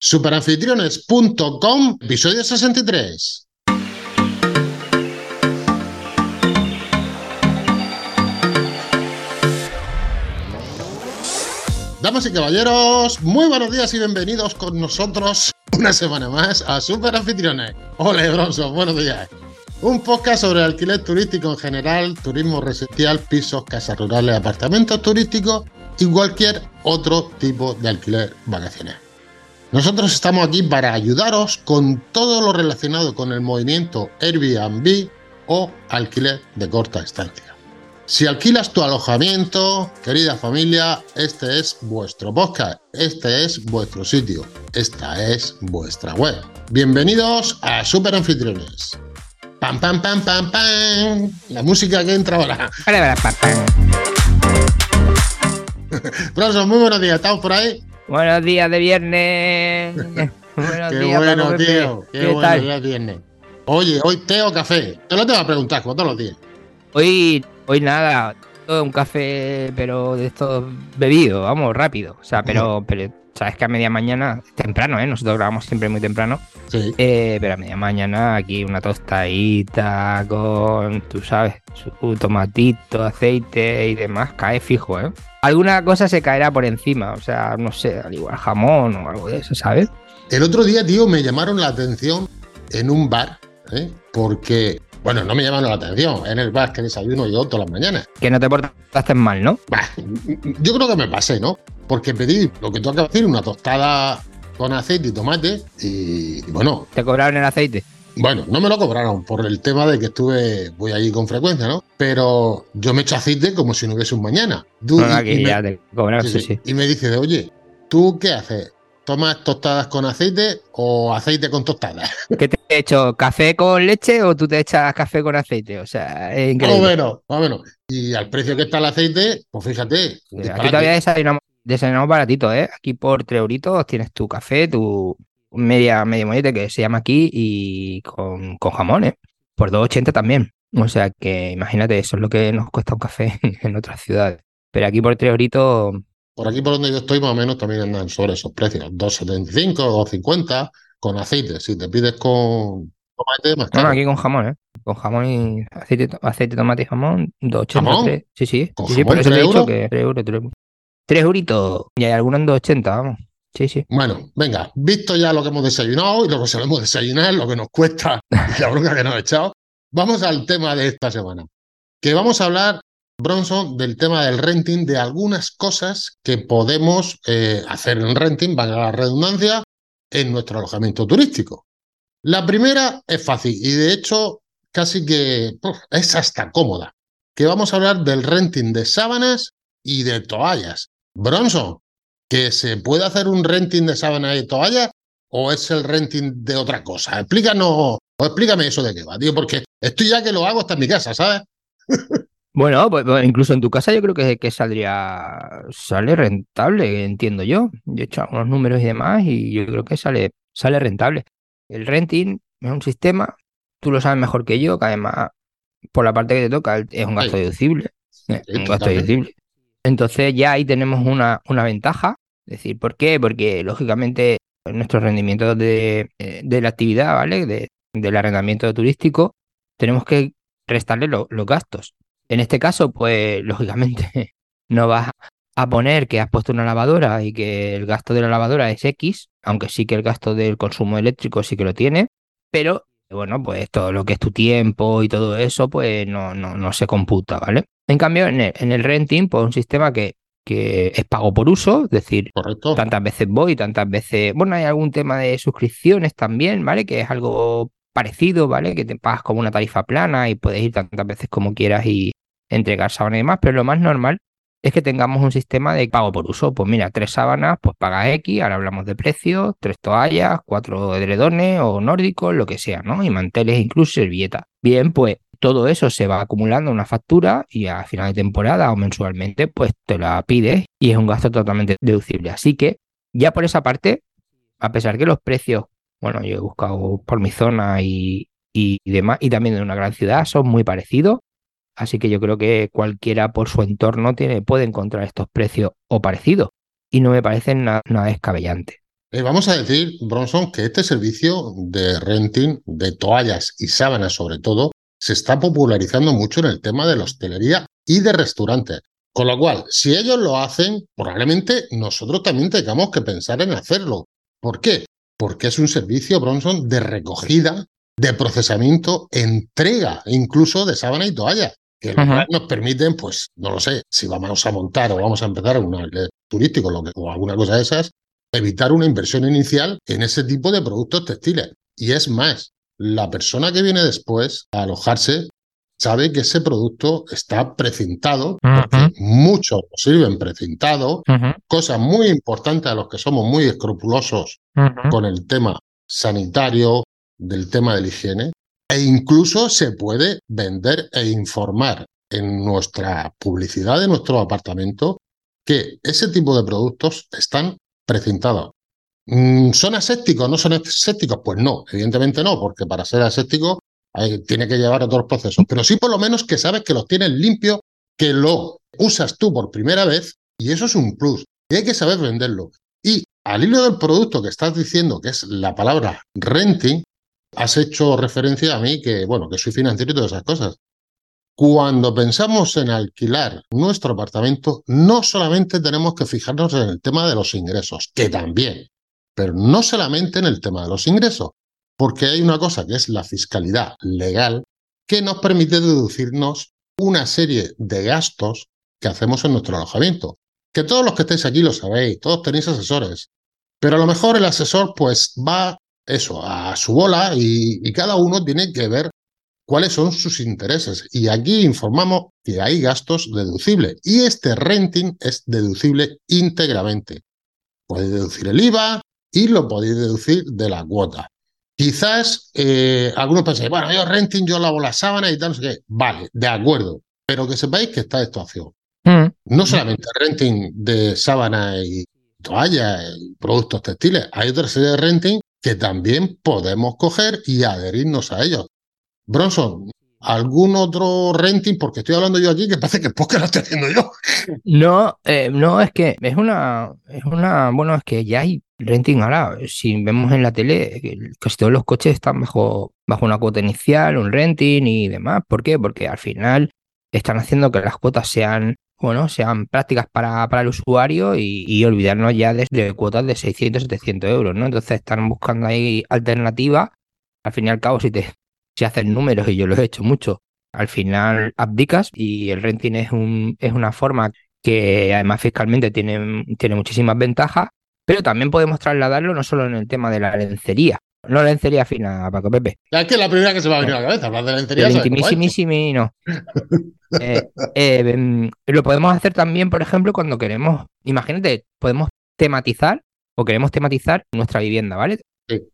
Superanfitriones.com, episodio 63. Damas y caballeros, muy buenos días y bienvenidos con nosotros una semana más a Super Anfitriones. Hola, Bronson, buenos días. Un podcast sobre alquiler turístico en general, turismo residencial, pisos, casas rurales, apartamentos turísticos y cualquier otro tipo de alquiler vacacional. Nosotros estamos aquí para ayudaros con todo lo relacionado con el movimiento Airbnb o alquiler de corta estancia. Si alquilas tu alojamiento, querida familia, este es vuestro podcast, este es vuestro sitio, esta es vuestra web. Bienvenidos a Super Anfitriones. Pam, pam, pam, pam, pam. La música que entra ahora. Bronson, muy buenos días, ¿estamos por ahí? Buenos días de viernes. buenos Qué días, bueno, Paco tío. Qué, ¿Qué bueno tal? ya es viernes. Oye, hoy té o café. Te lo tengo que preguntar, como todos los días. Hoy, hoy nada, todo un café, pero de esto bebido, vamos, rápido. O sea, pero, pero sabes que a media mañana, temprano, ¿eh? Nosotros grabamos siempre muy temprano. Sí. Eh, pero a media mañana aquí una tostadita con, tú sabes, su tomatito, aceite y demás, cae fijo, ¿eh? Alguna cosa se caerá por encima, o sea, no sé, al igual jamón o algo de eso, ¿sabes? El otro día, tío, me llamaron la atención en un bar, ¿eh? porque, bueno, no me llamaron la atención, en el bar que desayuno yo todas las mañanas. Que no te portaste mal, ¿no? Bah, yo creo que me pasé, ¿no? Porque pedí lo que tú acabas de decir, una tostada con aceite y tomate, y, y bueno, Te cobraron el aceite. Bueno, no me lo cobraron por el tema de que estuve, voy allí con frecuencia, ¿no? Pero yo me echo aceite como si no hubiese un mañana. Tú- No, y- me- te sí. sí. Y me dice, oye, ¿tú qué haces? ¿Tomas tostadas con aceite o aceite con tostadas? ¿Qué te he hecho? ¿Café con leche o tú te echas café con aceite? O sea, es Más o increíble. menos, más o menos. Y al precio que está el aceite, pues fíjate. Aquí todavía desayunamos, desayunamos baratito, ¿eh? Aquí por 3 euritos tienes tu café, tu media, media mollete que se llama aquí y con, con jamón, ¿eh? Por 2,80 también. O sea que imagínate, eso es lo que nos cuesta un café en otras ciudades. Pero aquí por 3 euritos, Por aquí por donde yo estoy, más o menos también andan sobre esos precios. 2,75, 2,50 con aceite. Si te pides con tomate, más caro. no, aquí con jamón, ¿eh? Con jamón y aceite, aceite, tomate y jamón, 2,80. ¿Jamón? tres. Sí, sí. ¿Con sí, por jamón, te he dicho euros? que 3 euros, 3 euros. 3 euritos. Y hay algunos en 2,80, vamos. Sí, sí. Bueno, venga, visto ya lo que hemos desayunado y lo que solemos desayunar, lo que nos cuesta y la bronca que nos ha echado, vamos al tema de esta semana. Que vamos a hablar, Bronson, del tema del renting, de algunas cosas que podemos eh, hacer en renting, valga la redundancia, en nuestro alojamiento turístico. La primera es fácil y de hecho casi que es hasta cómoda. Que vamos a hablar del renting de sábanas y de toallas. Bronson, que se puede hacer un renting de sábanas y toallas o es el renting de otra cosa. Explícanos o explícame eso de qué va, tío, porque estoy ya que lo hago hasta en mi casa, ¿sabes? Bueno, pues, pues, incluso en tu casa yo creo que, que saldría, sale rentable, entiendo yo. Yo he hecho algunos números y demás y yo creo que sale, sale rentable. El renting es un sistema, tú lo sabes mejor que yo, que además por la parte que te toca es un gasto Sí. deducible. un gasto deducible. Entonces ya ahí tenemos una, una ventaja. Es decir, ¿por qué? Porque lógicamente nuestros rendimientos de, eh, de la actividad, ¿vale? De, del arrendamiento turístico, tenemos que restarle lo- los gastos. En este caso, pues lógicamente no vas a poner que has puesto una lavadora y que el gasto de la lavadora es X, aunque sí que el gasto del consumo eléctrico sí que lo tiene, pero bueno, pues todo lo que es tu tiempo y todo eso, pues no, no, no se computa, ¿vale? En cambio, en el, en el renting, pues un sistema que, que es pago por uso, es decir, Correcto. tantas veces voy, tantas veces. Bueno, hay algún tema de suscripciones también, ¿vale? Que es algo parecido, ¿vale? Que te pagas como una tarifa plana y puedes ir tantas veces como quieras y entregar sábanas y demás, pero lo más normal es que tengamos un sistema de pago por uso. Pues mira, tres sábanas, pues pagas X, ahora hablamos de precios, tres toallas, cuatro edredones o nórdicos, lo que sea, ¿no? Y manteles, incluso servilletas. Bien, pues todo eso se va acumulando en una factura y a final de temporada o mensualmente, pues te la pides y es un gasto totalmente deducible. Así que ya por esa parte, a pesar que los precios, bueno, yo he buscado por mi zona y, y demás, y también en una gran ciudad, son muy parecidos. Así que yo creo que cualquiera por su entorno tiene, puede encontrar estos precios o parecidos. Y no me parecen na- nada descabellante. Eh, vamos a decir, Bronson, que este servicio de renting de toallas y sábanas sobre todo se está popularizando mucho en el tema de la hostelería y de restaurantes. Con lo cual, si ellos lo hacen, probablemente nosotros también tengamos que pensar en hacerlo. ¿Por qué? Porque es un servicio, Bronson, de recogida, de procesamiento, entrega incluso de sábana y toalla, que nos permiten, pues, no lo sé, si vamos a montar o vamos a empezar un turístico lo que, o alguna cosa de esas, evitar una inversión inicial en ese tipo de productos textiles. Y es más, la persona que viene después a alojarse sabe que ese producto está precintado, porque muchos lo sirven precintado, cosa muy importante a los que somos muy escrupulosos con el tema sanitario, del tema de la higiene, e incluso se puede vender e informar en nuestra publicidad de nuestro apartamento que ese tipo de productos están precintados. Mm, ¿Son asépticos? ¿No son asépticos? Pues no, evidentemente no, porque para ser aséptico tiene que llevar otros procesos. Pero sí por lo menos que sabes que los tienes limpios, que lo usas tú por primera vez y eso es un plus. Y hay que saber venderlo. Y al hilo del producto que estás diciendo, que es la palabra renting, has hecho referencia a mí que, bueno, que soy financiero y todas esas cosas. Cuando pensamos en alquilar nuestro apartamento, no solamente tenemos que fijarnos en el tema de los ingresos, que también, pero no solamente en el tema de los ingresos, porque hay una cosa que es la fiscalidad legal que nos permite deducirnos una serie de gastos que hacemos en nuestro alojamiento. Que todos los que estéis aquí lo sabéis, todos tenéis asesores, pero a lo mejor el asesor pues va eso, a su bola y, y cada uno tiene que ver cuáles son sus intereses. Y aquí informamos que hay gastos deducibles y este renting es deducible íntegramente. Podéis deducir el IVA, y lo podéis deducir de la cuota. Quizás eh, algunos pensáis, bueno, yo renting, yo lavo la sábana y tal, no sé qué. Vale, de acuerdo, pero que sepáis que está esta opción. Mm. No solamente renting de sábana y toalla y productos textiles, hay otra serie de renting que también podemos coger y adherirnos a ellos. Bronson, algún otro renting, porque estoy hablando yo aquí que parece que el podcast lo estoy haciendo yo. No, eh, no, es que es una, es una, bueno, es que ya hay renting ahora. Si vemos en la tele, casi todos los coches están bajo, bajo una cuota inicial, un renting y demás. ¿Por qué? Porque al final están haciendo que las cuotas sean, bueno, sean prácticas para, para el usuario y, olvidarnos ya de, cuotas de 600, 700 euros, ¿no? Entonces están buscando ahí alternativas. Al fin y al cabo, si te si haces números, y yo lo he hecho mucho, al final abdicas y el renting es, un, es una forma que además fiscalmente tiene, tiene muchísimas ventajas, pero también podemos trasladarlo no solo en el tema de la lencería, no lencería fina, Paco Pepe. Es que es la primera que se va a venir a la cabeza, hablar de lencería. El intimísimísimi, no. Eh, eh, em, lo podemos hacer también, por ejemplo, cuando queremos, imagínate, podemos tematizar o queremos tematizar nuestra vivienda, ¿vale?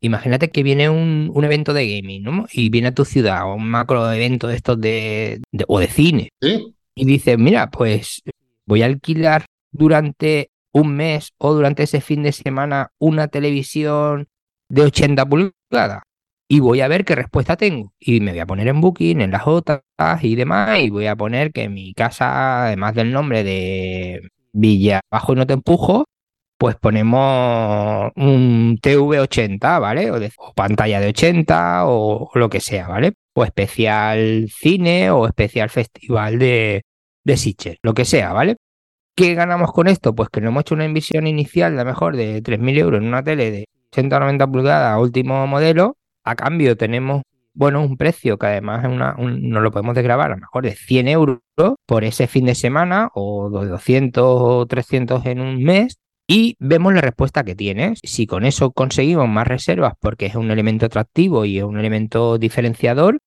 Imagínate que viene un, un, evento de gaming, ¿no? Y viene a tu ciudad, o un macro evento de estos de, o de cine. Y dices, mira, pues voy a alquilar durante un mes o durante ese fin de semana una televisión de 80 pulgadas y voy a ver qué respuesta tengo. Y me voy a poner en Booking, en las otras y demás, y voy a poner que mi casa, además del nombre de Villa Bajo y no te empujo, pues ponemos un TV80, ¿vale? O, pantalla de 80 o, lo que sea, ¿vale? O especial cine o especial festival de, de lo que sea, ¿vale? ¿Qué ganamos con esto? Pues que no hemos hecho una inversión inicial de mejor de 3.000 euros en una tele de 80 o 90 pulgadas, último modelo. A cambio tenemos, bueno, un precio que además es una, no lo podemos desgravar a lo mejor de 100 euros por ese fin de semana o de 200 o 300 en un mes y vemos la respuesta que tienes. Si con eso conseguimos más reservas porque es un elemento atractivo y es un elemento diferenciador,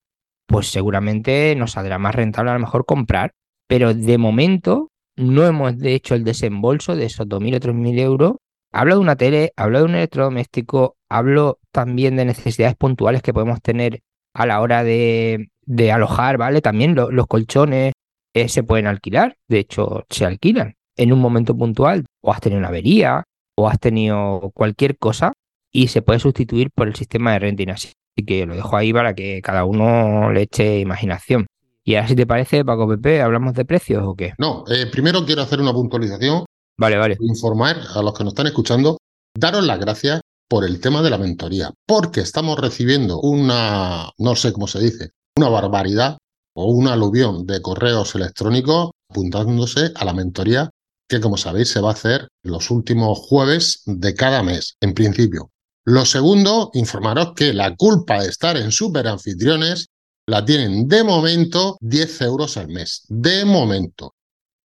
pues seguramente nos saldrá más rentable a lo mejor comprar. Pero de momento no hemos hecho el desembolso de esos 2.000 o 3.000 euros. Hablo de una tele, hablo de un electrodoméstico, hablo también de necesidades puntuales que podemos tener a la hora de, alojar, ¿vale? También los colchones eh, se pueden alquilar, de hecho se alquilan en un momento puntual, o has tenido una avería, o has tenido cualquier cosa, y se puede sustituir por el sistema de renting. Así que lo dejo ahí para que cada uno le eche imaginación. Y ahora, si te parece, Paco Pepe, ¿hablamos de precios o qué? No, eh, primero quiero hacer una puntualización. Vale, vale. Informar a los que nos están escuchando daros las gracias por el tema de la mentoría, porque estamos recibiendo una, no sé cómo se dice, una barbaridad o un aluvión de correos electrónicos apuntándose a la mentoría que, como sabéis, se va a hacer los últimos jueves de cada mes, en principio. Lo segundo, informaros que la culpa de estar en super anfitriones la tienen de momento 10 euros al mes. De momento.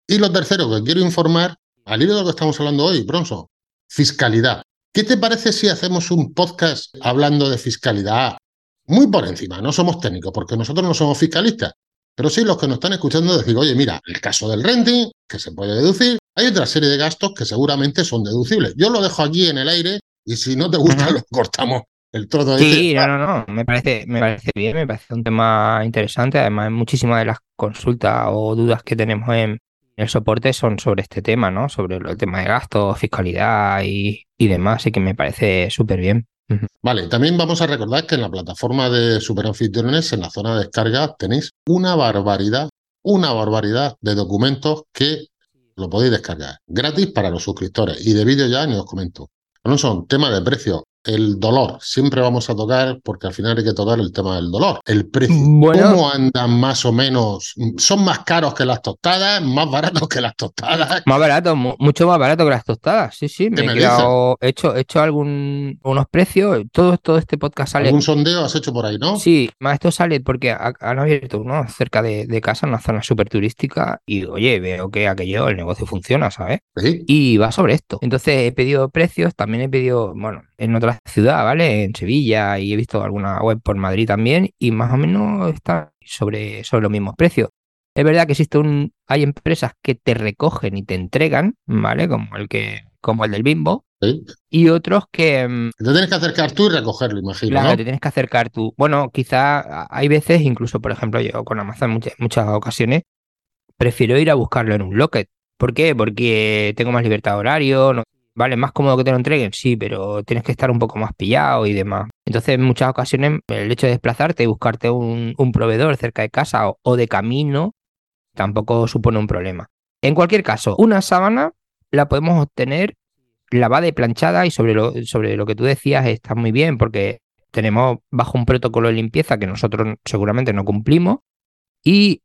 Y lo tercero que quiero informar, al hilo de lo que estamos hablando hoy, Bronzo, fiscalidad. ¿Qué te parece si hacemos un podcast hablando de fiscalidad? Muy por encima, no somos técnicos, porque nosotros no somos fiscalistas. Pero sí los que nos están escuchando decir, oye, mira, el caso del renting, que se puede deducir, hay otra serie de gastos que seguramente son deducibles. Yo lo dejo aquí en el aire y si no te gusta, lo cortamos el trozo. Sí, no, no, no, me parece, me parece bien, me parece un tema interesante. Además, muchísimas de las consultas o dudas que tenemos en el soporte son sobre este tema, ¿no? Sobre el tema de gastos, fiscalidad y, demás, así que me parece súper bien. Vale, también vamos a recordar que en la plataforma de Superanfitriones, en la zona de descarga, tenéis una barbaridad, una barbaridad de documentos que lo podéis descargar gratis para los suscriptores. Y de vídeo ya ni os comento. No son temas de precio, el dolor. Siempre vamos a tocar, porque al final hay que tocar el tema del dolor. El precio. ¿Cómo andan más o menos? ¿Son más caros que las tostadas? ¿Más baratos que las tostadas? Más barato, mucho más barato que las tostadas. Sí, sí. Me, he, hecho, he hecho algún, unos precios. Todo, todo este podcast sale. ¿Un sondeo has hecho por ahí, no? Sí, más esto sale porque han abierto uno cerca de, de casa, una zona súper turística. Y oye, veo que aquello, el negocio funciona, ¿sabes? ¿Sí? Y va sobre esto. Entonces he pedido precios, también he pedido, bueno, en otras ciudad, ¿vale? En Sevilla y he visto alguna web por Madrid también y más o menos está sobre, sobre los mismos precios. Es verdad que existe un, hay empresas que te recogen y te entregan, ¿vale? Como el que, como el del Bimbo. Y otros que. Mm, te tienes que acercar tú y recogerlo, imagino. Claro, te tienes que acercar tú. Bueno, quizá hay veces, incluso, por ejemplo, yo con Amazon muchas, muchas ocasiones, prefiero ir a buscarlo en un locket. ¿Por qué? Porque tengo más libertad de horario, no Vale, más cómodo que te lo entreguen, sí, pero tienes que estar un poco más pillado y demás. Entonces, en muchas ocasiones, el hecho de desplazarte y buscarte un, proveedor cerca de casa o, de camino tampoco supone un problema. En cualquier caso, una sábana la podemos obtener lavada y planchada y sobre lo, sobre lo que tú decías está muy bien porque tenemos bajo un protocolo de limpieza que nosotros seguramente no cumplimos y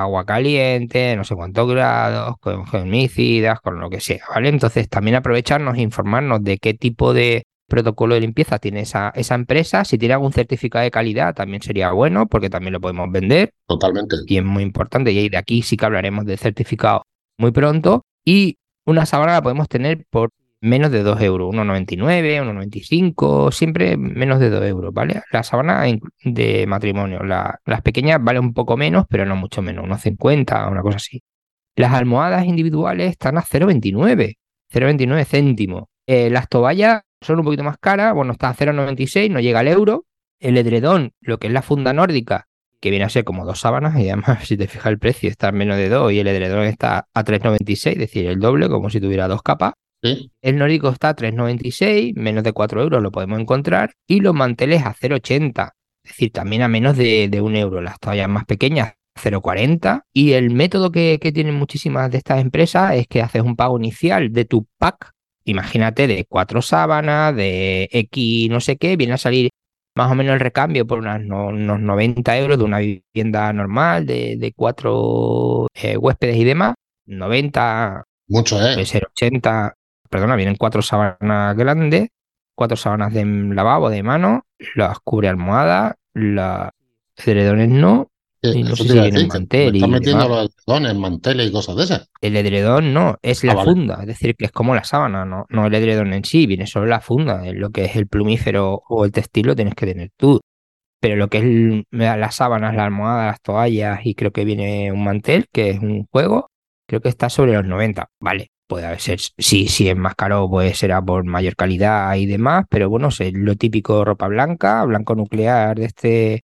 agua caliente, no sé cuántos grados, con germicidas, con lo que sea, ¿vale? Entonces también aprovecharnos e informarnos de qué tipo de protocolo de limpieza tiene esa, esa empresa. Si tiene algún certificado de calidad también sería bueno porque también lo podemos vender. Totalmente. Y es muy importante. Y de aquí sí que hablaremos de certificado muy pronto. Y una sábana la podemos tener por menos de 2 euros, 1,99, 1,95, siempre menos de 2 euros, ¿vale? La sábana de matrimonio, las pequeñas valen un poco menos, pero no mucho menos, unos 50, una cosa así. Las almohadas individuales están a 0,29, 0,29 céntimos. Eh, las toallas son un poquito más caras, bueno, está a 0,96, no llega al euro. El edredón, lo que es la funda nórdica, que viene a ser como dos sábanas, y además, si te fijas el precio, está en menos de 2 y el edredón está a 3,96, es decir, el doble, como si tuviera dos capas. El nórdico está a 3,96, menos de 4 euros lo podemos encontrar. Y los manteles a 0,80, es decir, también a menos de, de un euro. Las toallas más pequeñas 0,40. Y el método que, tienen muchísimas de estas empresas es que haces un pago inicial de tu pack. Imagínate de cuatro sábanas, de X no sé qué, viene a salir más o menos el recambio por unos 90 euros de una vivienda normal de, de cuatro eh, huéspedes y demás. 90, mucho, ¿eh? Puede ser 80, perdona, vienen cuatro sábanas grandes, cuatro sábanas de lavabo de mano, las cubre almohada, las edredones no, y no sé si vienen mantel. Están metiendo los edredones, manteles y cosas de esas. El edredón no, es la ah, funda, es decir, que es como la sábana, no, no el edredón en sí, viene solo la funda, es lo que es el plumífero o el textil lo tienes que tener tú. Pero lo que es las sábanas, la almohada, las toallas y creo que viene un mantel, que es un juego, creo que está sobre los 90. Vale, puede ser, si, si es más caro, pues será por mayor calidad y demás, pero bueno, es lo típico ropa blanca, blanco nuclear de este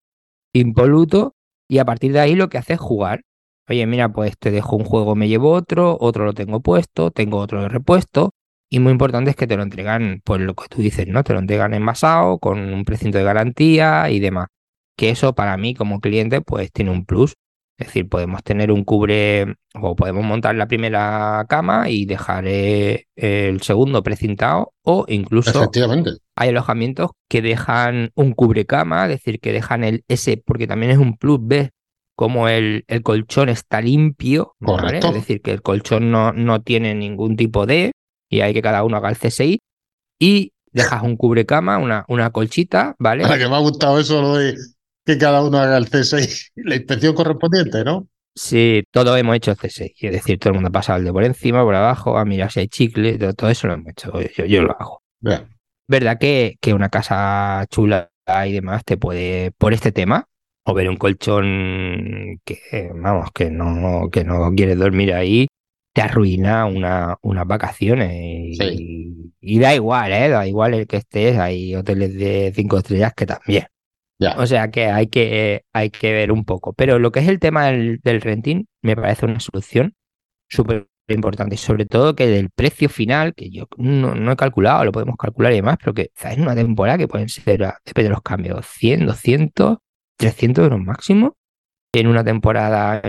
impoluto, y a partir de ahí lo que hace es jugar. Oye, mira, pues te dejo un juego, me llevo otro, otro lo tengo puesto, tengo otro de repuesto, y muy importante es que te lo entregan, pues lo que tú dices, ¿no? Te lo entregan envasado, con un precinto de garantía y demás. Que eso para mí como cliente, pues tiene un plus. Es decir, podemos tener un cubre o podemos montar la primera cama y dejar eh, el segundo precintado o incluso hay alojamientos que dejan un cubrecama, es decir, que dejan el S, porque también es un plus, ¿ves? Como el, el colchón está limpio, ¿vale? Es decir, que el colchón no, no tiene ningún tipo de, y hay que cada uno haga el CSI, y dejas un cubrecama, una, una colchita, ¿vale? Ahora que me ha gustado eso lo de que cada uno haga el CSI, la inspección correspondiente, ¿no? Sí, todos hemos hecho el CSI, es decir, todo el mundo ha pasado el de por encima, por abajo, a mirar si hay chicle, todo, todo eso lo hemos hecho, yo, yo lo hago. Vea. verdad que, que una casa chula y demás te puede, por este tema, o ver un colchón que, vamos, que no, que no quieres dormir ahí, te arruina una, unas vacaciones. Y, y da igual, ¿eh? Da igual el que estés, hay hoteles de cinco estrellas que también. O sea que hay que, hay que ver un poco. Pero lo que es el tema del, renting me parece una solución súper importante. Y sobre todo que del precio final, que yo no, no he calculado, lo podemos calcular y demás, pero que ¿sabes? en una temporada que pueden ser, ah, depende de los cambios, 100, 200, 300 euros máximo. En una temporada,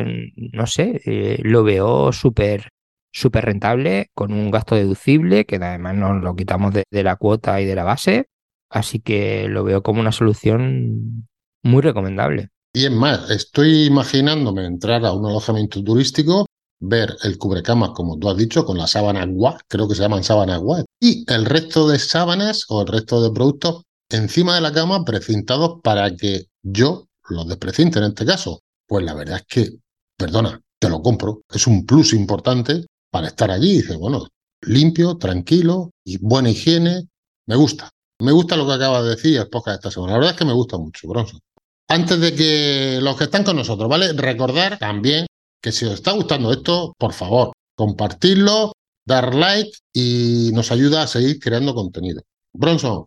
no sé, eh, lo veo súper súper rentable, con un gasto deducible, que además nos lo quitamos de la cuota y de la base. Así que lo veo como una solución muy recomendable. Y es más, estoy imaginándome entrar a un alojamiento turístico, ver el cubrecamas, como tú has dicho, con las sábanas guas, creo que se llaman sábanas guas, y el resto de sábanas o el resto de productos encima de la cama precintados para que yo los desprecinte en este caso. Pues la verdad es que, perdona, te lo compro. Es un plus importante para estar allí. Dice, bueno, limpio, tranquilo y buena higiene. Me gusta. Me gusta lo que acaba de decir el podcast esta semana. La verdad es que me gusta mucho, Bronson. Antes de que los que están con nosotros, ¿vale? Recordar también que si os está gustando esto, por favor, compartirlo, dar like y nos ayuda a seguir creando contenido. Bronson,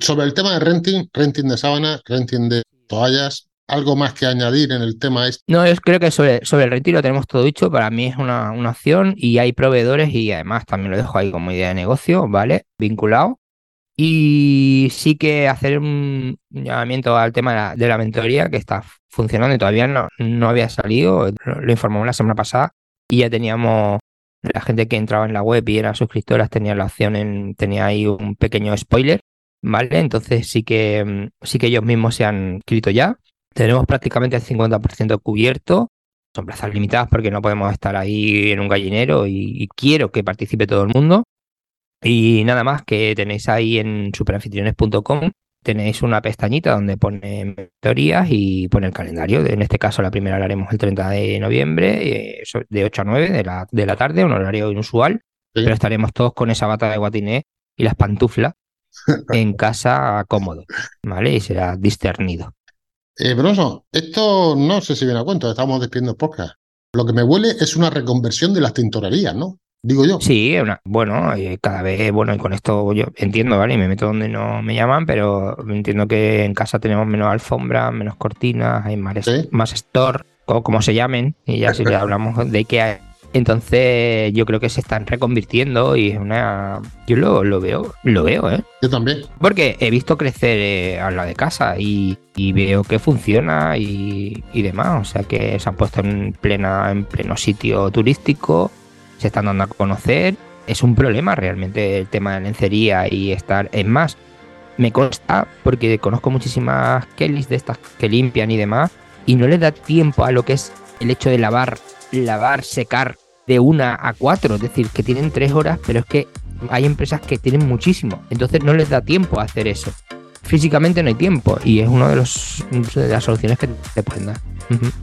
sobre el tema de renting, renting de sábanas, renting de toallas, algo más que añadir en el tema este. No, yo creo que sobre, sobre el retiro tenemos todo dicho. Para mí es una, una opción y hay proveedores y además también lo dejo ahí como idea de negocio, ¿vale? Vinculado. Y sí que hacer un llamamiento al tema de la, mentoría que está funcionando y todavía no, no había salido. Lo, lo informamos la semana pasada y ya teníamos la gente que entraba en la web y eran suscriptoras tenía la opción en, tenía ahí un pequeño spoiler, ¿vale? Entonces sí que, mm, sí que ellos mismos se han inscrito ya. Tenemos prácticamente el 50% cubierto. Son plazas limitadas porque no podemos estar ahí en un gallinero y, y quiero que participe todo el mundo. Y nada más que tenéis ahí en superanfitriones.com, tenéis una pestañita donde pone mentorías y pone el calendario. En este caso la primera la haremos el 30 de noviembre, eh, de 8 a 9 de la, de la tarde, un horario inusual, Sí. pero estaremos todos con esa bata de guatiné y las pantuflas en casa cómodo, ¿vale? Y será discernido. Eh, Bronson, esto no sé si viene a cuento, estamos despidiendo el podcast. Lo que me huele es una reconversión de las tintorerías, ¿no? Digo yo. Sí, una- bueno, eh, cada vez, bueno, y con esto yo entiendo, ¿vale? Y me meto donde no me llaman, pero entiendo que en casa tenemos menos alfombras, menos cortinas, hay más, Sí. más store, o como se llamen, y ya si le hablamos de qué hay. Entonces yo creo que se están reconvirtiendo y es una... Yo lo, lo veo, lo veo, ¿eh? Yo también. Porque he visto crecer eh, a la de casa y, y veo que funciona y, y demás. O sea que se han puesto en, plena, en pleno sitio turístico, se están dando a conocer. Es un problema realmente el tema de lencería y estar. Es más, me consta porque conozco muchísimas Kellys de estas que limpian y demás y no les da tiempo a lo que es el hecho de lavar, lavar, secar de una a cuatro. Es decir, que tienen tres horas, pero es que hay empresas que tienen muchísimo, entonces no les da tiempo a hacer eso. Físicamente no hay tiempo y es una de, los, de las soluciones que te pueden dar.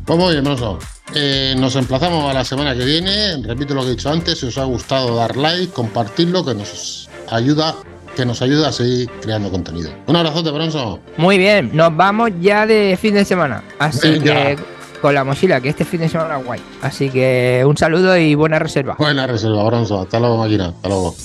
Pues muy bien, Bronson. Eh, nos emplazamos a la semana que viene. Repito lo que he dicho antes. Si os ha gustado, dar like, compartirlo, que nos ayuda, que nos ayuda a seguir creando contenido. Un abrazote, Bronson. Muy bien, nos vamos ya de fin de semana. Así Venga. que con la mochila, que este fin de semana guay. Así que un saludo y buena reserva. Buena reserva, Bronson. Hasta luego, máquina. Hasta luego.